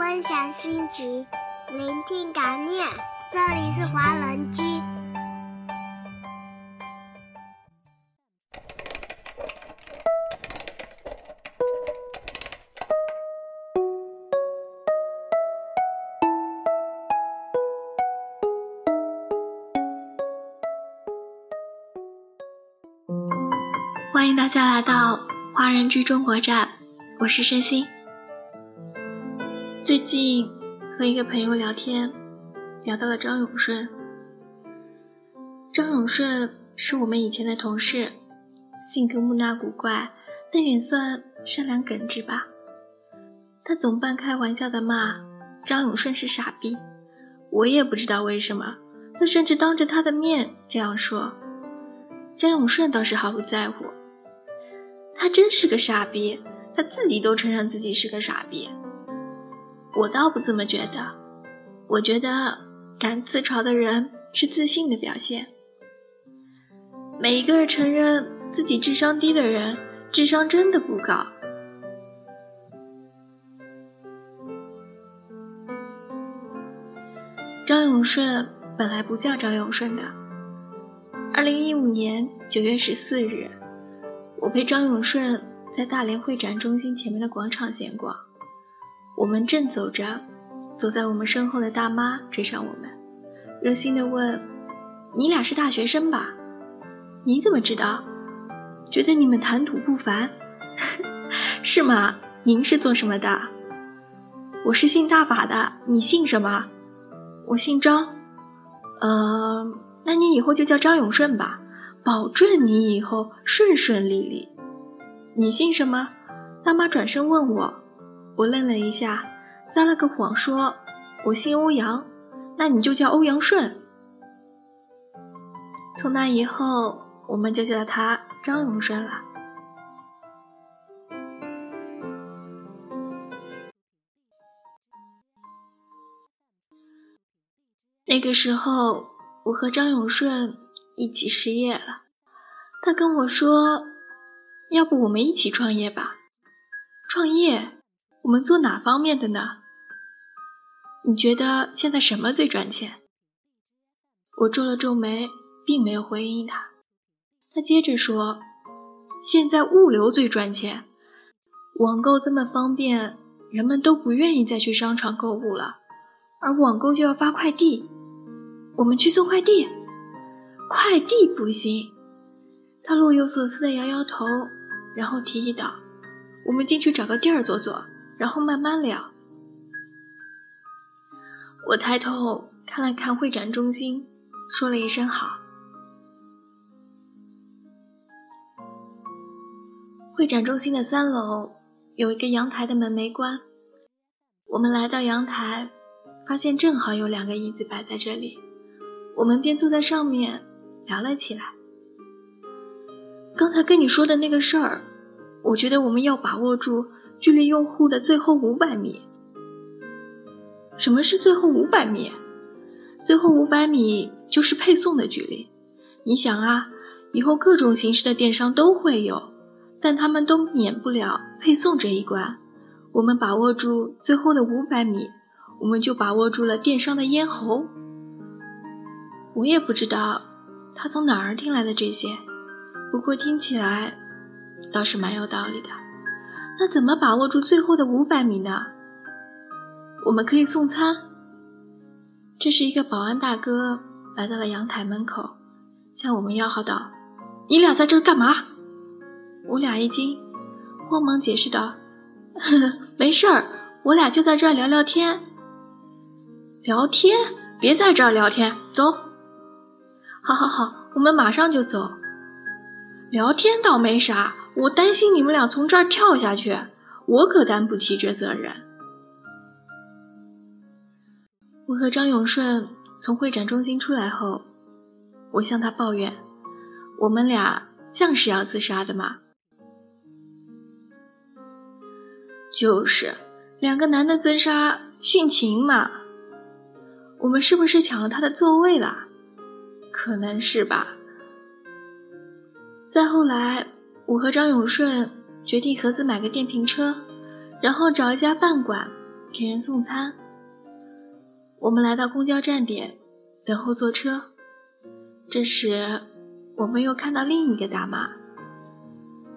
分享心情，聆听感念。这里是华人居。欢迎大家来到华人居中国站，我是申鑫。最近和一个朋友聊天，聊到了张永顺。张永顺是我们以前的同事，性格木讷古怪，但也算善良耿直吧。他总半开玩笑的骂张永顺是傻逼，我也不知道为什么，他甚至当着他的面这样说。张永顺倒是毫不在乎，他真是个傻逼，他自己都承认自己是个傻逼。我倒不这么觉得，我觉得敢自嘲的人是自信的表现。每一个承认自己智商低的人，智商真的不高。张永顺本来不叫张永顺的。二零一五年九月十四日，我陪张永顺在大连会展中心前面的广场闲逛。我们正走着，走在我们身后的大妈追上我们，热心地问：“你俩是大学生吧？你怎么知道？觉得你们谈吐不凡，是吗？您是做什么的？我是信大法的，你姓什么？我姓张。呃，那你以后就叫张永顺吧，保证你以后顺顺利利。你姓什么？大妈转身问我。”我愣了一下，撒了个谎说：“我姓欧阳，那你就叫欧阳顺。”从那以后，我们就叫他张永顺了。那个时候，我和张永顺一起失业了，他跟我说：“要不我们一起创业吧？”创业。我们做哪方面的呢？你觉得现在什么最赚钱？我皱了皱眉，并没有回应他。他接着说：“现在物流最赚钱，网购这么方便，人们都不愿意再去商场购物了，而网购就要发快递，我们去送快递。快递不行。”他若有所思地摇摇头，然后提议道：“我们进去找个地儿坐坐。”然后慢慢聊。我抬头看了看会展中心，说了一声好。会展中心的三楼有一个阳台的门没关，我们来到阳台，发现正好有两个椅子摆在这里，我们便坐在上面聊了起来。刚才跟你说的那个事儿，我觉得我们要把握住。距离用户的最后五百米。什么是最后五百米？最后五百米就是配送的距离。你想啊，以后各种形式的电商都会有，但他们都免不了配送这一关。我们把握住最后的五百米，我们就把握住了电商的咽喉。我也不知道他从哪儿听来的这些，不过听起来倒是蛮有道理的。那怎么把握住最后的五百米呢？我们可以送餐。这时一个保安大哥来到了阳台门口，向我们吆喝道：“你俩在这儿干嘛？”我俩一惊，慌忙解释道：“呵呵没事儿，我俩就在这儿聊聊天。”聊天？别在这儿聊天，走。好好好，我们马上就走。聊天倒没啥。我担心你们俩从这儿跳下去，我可担不起这责任。我和张永顺从会展中心出来后，我向他抱怨：“我们俩像是要自杀的吗？”“就是，两个男的自杀殉情嘛。”“我们是不是抢了他的座位了？”“可能是吧。”再后来。我和张永顺决定合资买个电瓶车，然后找一家饭馆，给人送餐。我们来到公交站点，等候坐车。这时，我们又看到另一个大妈。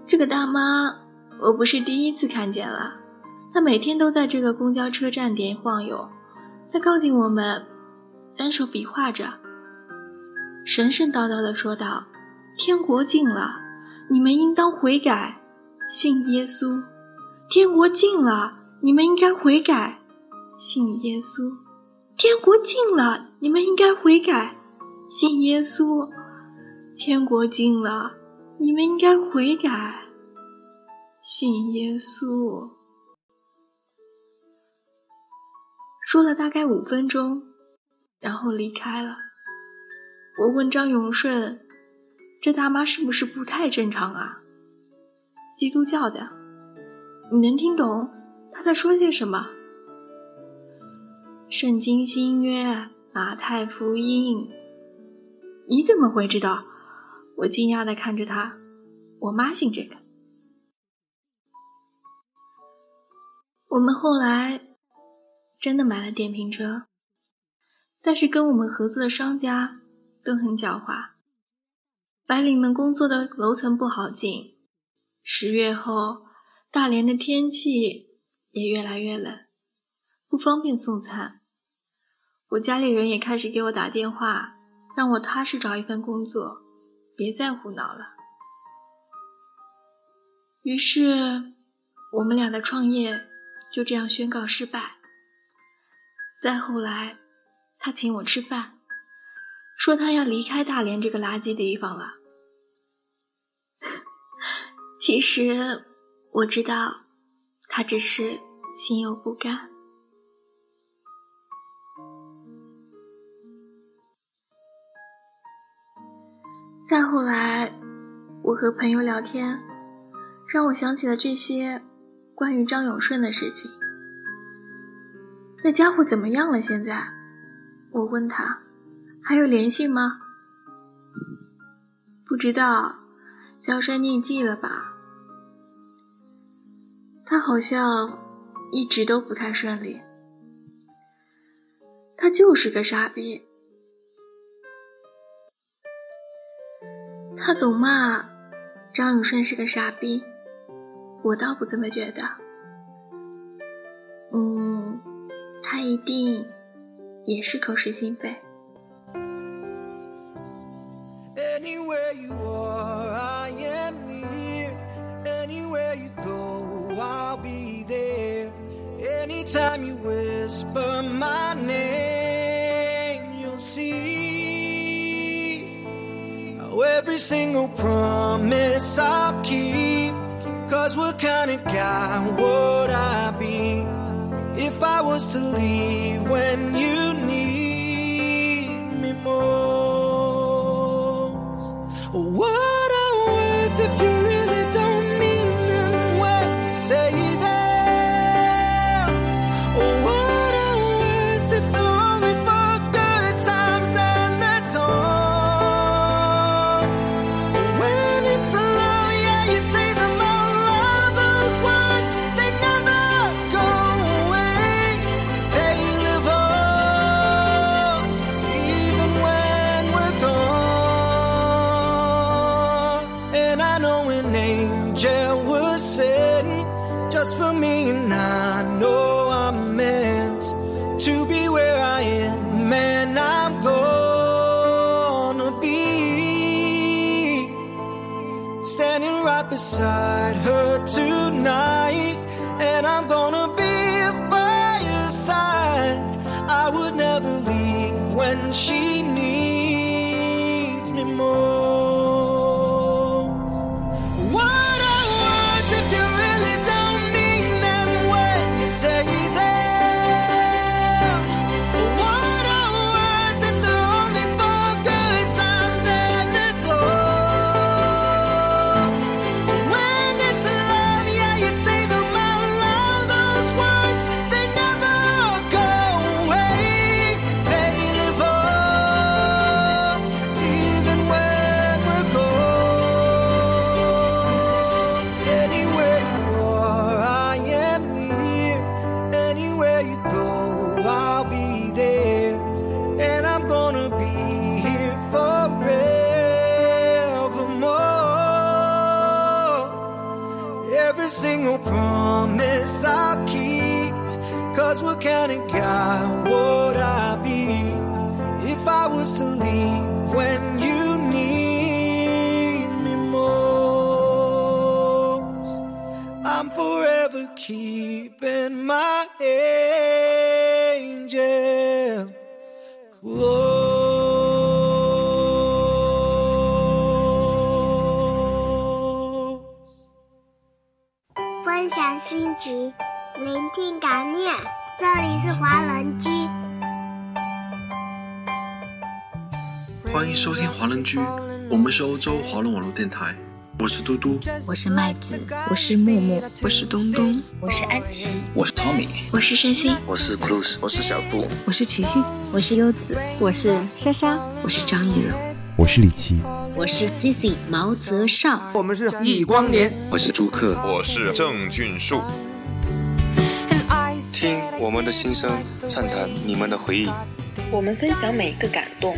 这个大妈，我不是第一次看见了。她每天都在这个公交车站点晃悠。她靠近我们，单手比划着，神神叨叨地说道：“天国近了，你们应当悔改，信耶稣。天国近了，你们应该悔改，信耶稣。天国近了，你们应该悔改，信耶稣。天国近了。”你们应该悔改，信耶稣。说了大概五分钟，然后离开了。我问张永顺：“这大妈是不是不太正常啊？”基督教的，你能听懂他在说些什么？圣经新约马太福音，你怎么会知道？我惊讶的看着他，我妈信这个。我们后来真的买了电瓶车，但是跟我们合作的商家都很狡猾。白领们工作的楼层不好进，十月后大连的天气也越来越冷，不方便送餐。我家里人也开始给我打电话，让我踏实找一份工作。别再胡闹了。于是，我们俩的创业就这样宣告失败。再后来，他请我吃饭，说他要离开大连这个垃圾地方了。其实，我知道，他只是心有不甘。再后来，我和朋友聊天，让我想起了这些关于张永顺的事情。那家伙怎么样了？现在，我问他，还有联系吗？不知道，销声匿迹了吧？他好像一直都不太顺利。他就是个傻逼。他总骂张永顺是个傻逼，我倒不这么觉得。嗯，他一定也是口是心非。Every single promise I'll keep. Cause what kind of guy would I be if I was to leave when you need me most? What are words if you for me, and I know I'm meant to be where I am, and I'm gonna be standing right beside her tonight, and I'm gonna I was to leave when you need me most? I'm forever keeping my angel close. 分享心情，聆听感念。这里是华人居， 欢迎收听华人居，我们是欧洲华人网络电台，我是嘟嘟，我是麦子，我是木木，我是东东，我是安琪，我是 Tommy，我是山心，我是 Cruz，我是小布，我是齐心，我是优子，我是莎莎，我是张艺柔，我是李琦，我是 Cici 毛泽少，我们是易光年，我是朱克，我是郑俊树。听我们的心声，畅谈你们的回忆。我们分享每一个感动，